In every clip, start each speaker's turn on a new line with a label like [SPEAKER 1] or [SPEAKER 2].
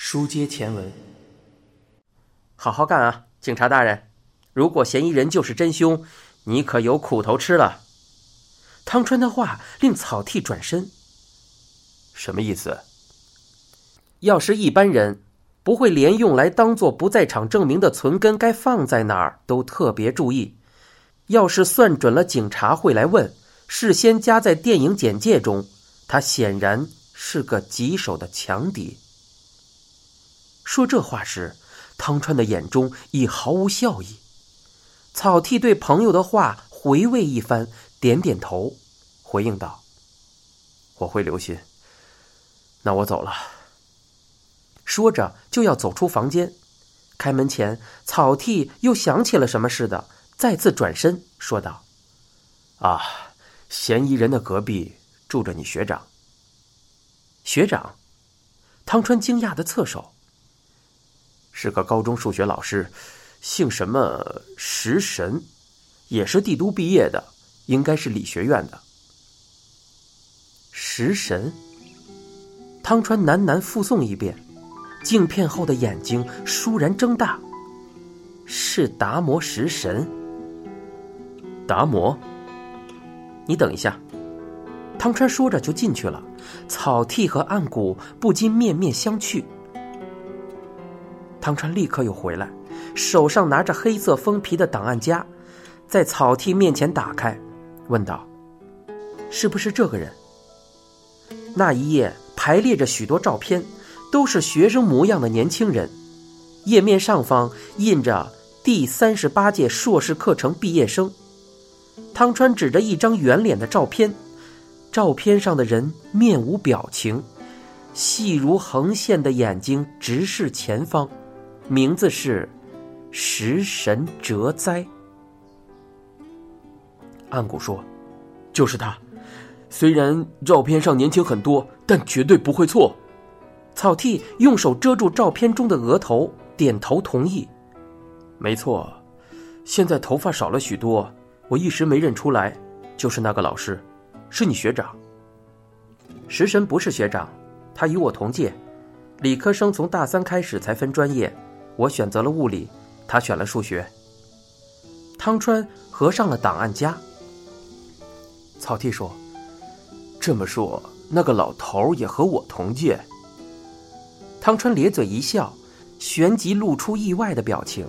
[SPEAKER 1] 书接前文，好好干啊，警察大人！如果嫌疑人就是真凶，你可有苦头吃了。汤川的话令草剃转身。
[SPEAKER 2] 什么意思？
[SPEAKER 1] 要是一般人，不会连用来当做不在场证明的存根该放在哪儿都特别注意。要是算准了警察会来问，事先加在电影简介中，他显然是个棘手的强敌。说这话时，汤川的眼中已毫无笑意。草剃对朋友的话回味一番，点点头，回应道：“
[SPEAKER 2] 我会留心。那我走了。”
[SPEAKER 1] 说着就要走出房间。开门前，草剃又想起了什么似的。再次转身说道：“
[SPEAKER 2] 啊，嫌疑人的隔壁住着你学长。
[SPEAKER 1] 学长，汤川惊讶的侧手。
[SPEAKER 2] 是个高中数学老师，姓什么石神，也是帝都毕业的，应该是理学院的。
[SPEAKER 1] 石神。汤川喃喃复诵一遍，镜片后的眼睛倏然睁大。是达摩食神。
[SPEAKER 2] 达摩，
[SPEAKER 1] 你等一下。汤川说着就进去了。草剃和暗谷不禁面面相觑。汤川立刻又回来，手上拿着黑色封皮的档案夹，在草剃面前打开，问道：“是不是这个人？”那一页排列着许多照片，都是学生模样的年轻人。页面上方印着“第三十八届硕士课程毕业生”。汤川指着一张圆脸的照片，照片上的人面无表情，细如横线的眼睛直视前方，名字是食神哲哉。
[SPEAKER 2] 暗谷说：“就是他，虽然照片上年轻很多，但绝对不会错。”
[SPEAKER 1] 草剃用手遮住照片中的额头，点头同意：“
[SPEAKER 2] 没错，现在头发少了许多。”我一时没认出来，就是那个老师，是你学长。
[SPEAKER 1] 食神不是学长，他与我同届，理科生从大三开始才分专业，我选择了物理，他选了数学。汤川合上了档案夹。
[SPEAKER 2] 草剃说：“这么说，那个老头也和我同届。”
[SPEAKER 1] 汤川咧嘴一笑，旋即露出意外的表情。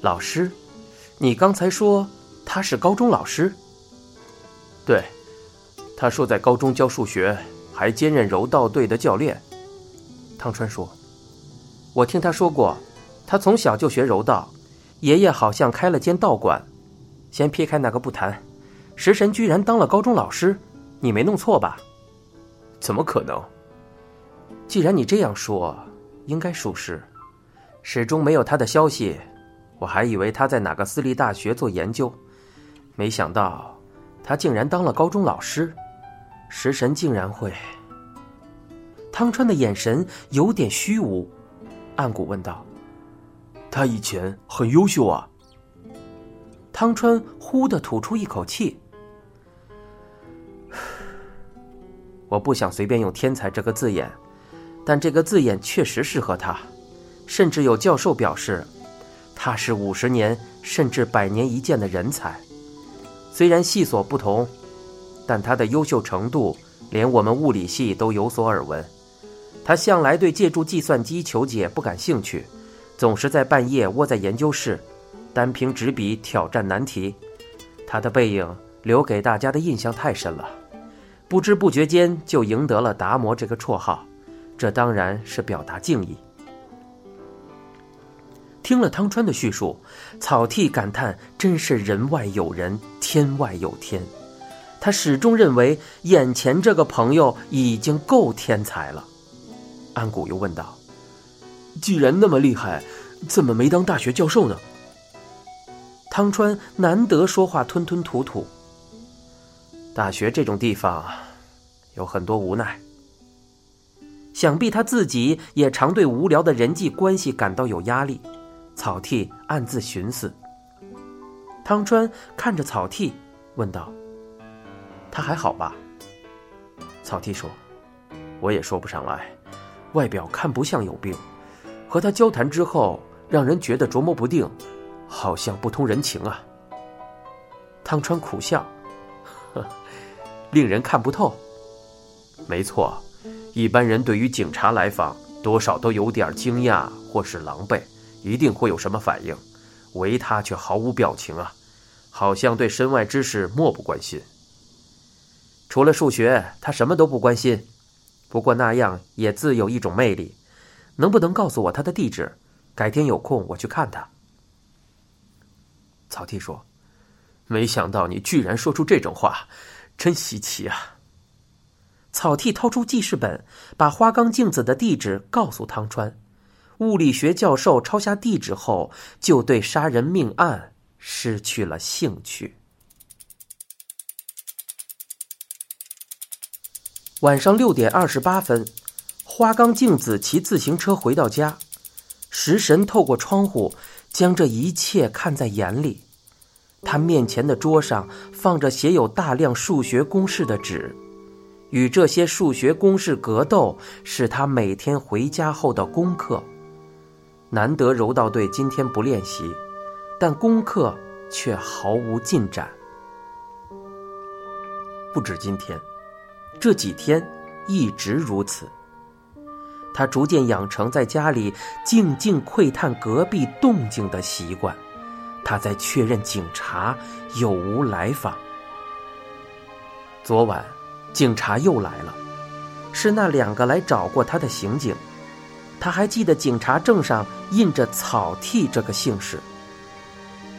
[SPEAKER 1] 老师，你刚才说？他是高中老师。
[SPEAKER 2] 对，他说在高中教数学，还兼任柔道队的教练。
[SPEAKER 1] 汤川说：“我听他说过，他从小就学柔道，爷爷好像开了间道馆。先撇开那个不谈，食神居然当了高中老师，你没弄错吧？
[SPEAKER 2] 怎么可能？
[SPEAKER 1] 既然你这样说，应该属实。始终没有他的消息，我还以为他在哪个私立大学做研究。”没想到，他竟然当了高中老师，食神竟然会。汤川的眼神有点虚无，暗谷问道：“
[SPEAKER 2] 他以前很优秀啊。”
[SPEAKER 1] 汤川忽的吐出一口气：“我不想随便用‘天才’这个字眼，但这个字眼确实适合他。甚至有教授表示，他是五十年甚至百年一见的人才。”虽然系所不同，但他的优秀程度连我们物理系都有所耳闻。他向来对借助计算机求解不感兴趣，总是在半夜窝在研究室，单凭纸笔挑战难题。他的背影留给大家的印象太深了，不知不觉间就赢得了“达摩”这个绰号。这当然是表达敬意。听了汤川的叙述，草剃感叹：“真是人外有人，天外有天。”他始终认为眼前这个朋友已经够天才了。安谷又问道：“
[SPEAKER 2] 既然那么厉害，怎么没当大学教授呢？”
[SPEAKER 1] 汤川难得说话吞吞吐吐。大学这种地方，有很多无奈。想必他自己也常对无聊的人际关系感到有压力。草剃暗自寻思。汤川看着草剃，问道：“他还好吧？”
[SPEAKER 2] 草剃说：“我也说不上来，外表看不像有病，和他交谈之后，让人觉得琢磨不定，好像不通人情啊。汤川苦笑，呵，令人看不透。没错，一般人对于警察来访，多少都有点惊讶或是狼狈，一定会有什么反应，唯他却毫无表情啊，好像对身外之事漠不关心。除了数学，他什么都不关心。不过那样也自有一种魅力。能不能告诉我他的地址？改天有空我去看他。草剃说：“没想到你居然说出这种话，真稀奇啊！”
[SPEAKER 1] 草剃掏出记事本，把花冈镜子的地址告诉汤川。物理学教授抄下地址后，就对杀人命案失去了兴趣。晚上六点二十八分，花冈镜子骑自行车回到家，食神透过窗户将这一切看在眼里。他面前的桌上放着写有大量数学公式的纸，与这些数学公式格斗是他每天回家后的功课。难得柔道队今天不练习，但功课却毫无进展。不止今天。这几天一直如此。他逐渐养成在家里静静窥探隔壁动静的习惯。他在确认警察有无来访。昨晚，警察又来了，是那两个来找过他的刑警。他还记得警察证上印着“草剃”这个姓氏。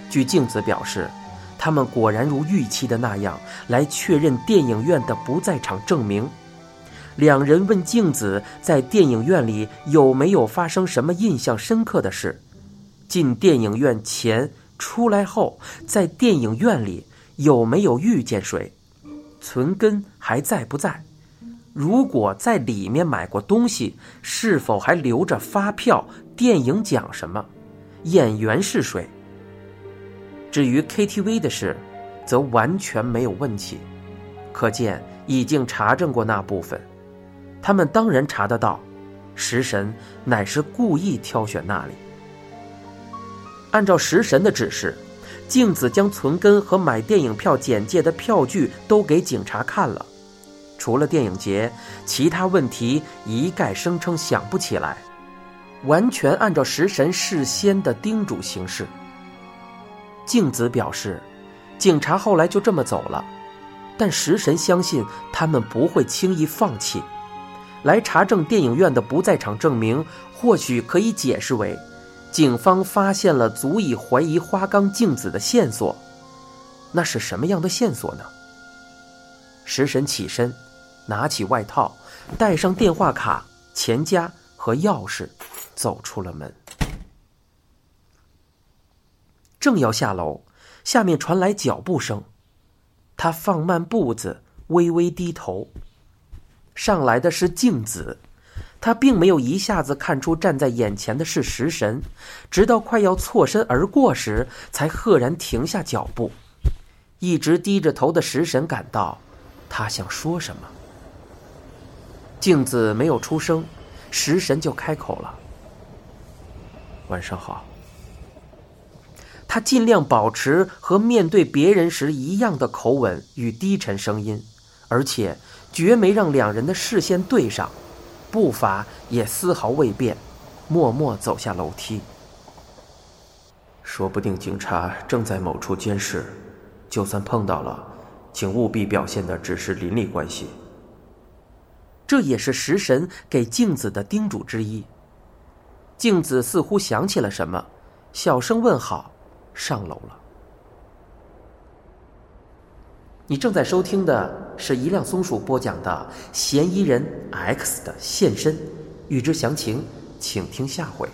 [SPEAKER 1] 据镜子表示。他们果然如预期的那样来确认电影院的不在场证明。两人问镜子在电影院里有没有发生什么印象深刻的事，进电影院前、出来后，在电影院里有没有遇见谁，存根还在不在？如果在里面买过东西，是否还留着发票？电影讲什么？演员是谁？至于 KTV 的事，则完全没有问题，可见已经查证过那部分。他们当然查得到，食神乃是故意挑选那里。按照食神的指示，镜子将存根和买电影票简介的票据都给警察看了，除了电影节，其他问题一概声称想不起来，完全按照食神事先的叮嘱行事。静子表示，警察后来就这么走了，但食神相信他们不会轻易放弃。来查证电影院的不在场证明，或许可以解释为，警方发现了足以怀疑花冈镜子的线索。那是什么样的线索呢？食神起身，拿起外套，带上电话卡、钱夹和钥匙，走出了门。正要下楼，下面传来脚步声。他放慢步子，微微低头。上来的是镜子，他并没有一下子看出站在眼前的是食神，直到快要错身而过时，才赫然停下脚步。一直低着头的食神感到，他想说什么。镜子没有出声，食神就开口了：“
[SPEAKER 2] 晚上好。”
[SPEAKER 1] 他尽量保持和面对别人时一样的口吻与低沉声音，而且绝没让两人的视线对上，步伐也丝毫未变，默默走下楼梯。
[SPEAKER 2] 说不定警察正在某处监视，就算碰到了，请务必表现的只是邻里关系。
[SPEAKER 1] 这也是食神给镜子的叮嘱之一。镜子似乎想起了什么，小声问好。上楼了。你正在收听的是一辆松鼠播讲的《嫌疑人 X 的现身》，欲知详情，请听下回。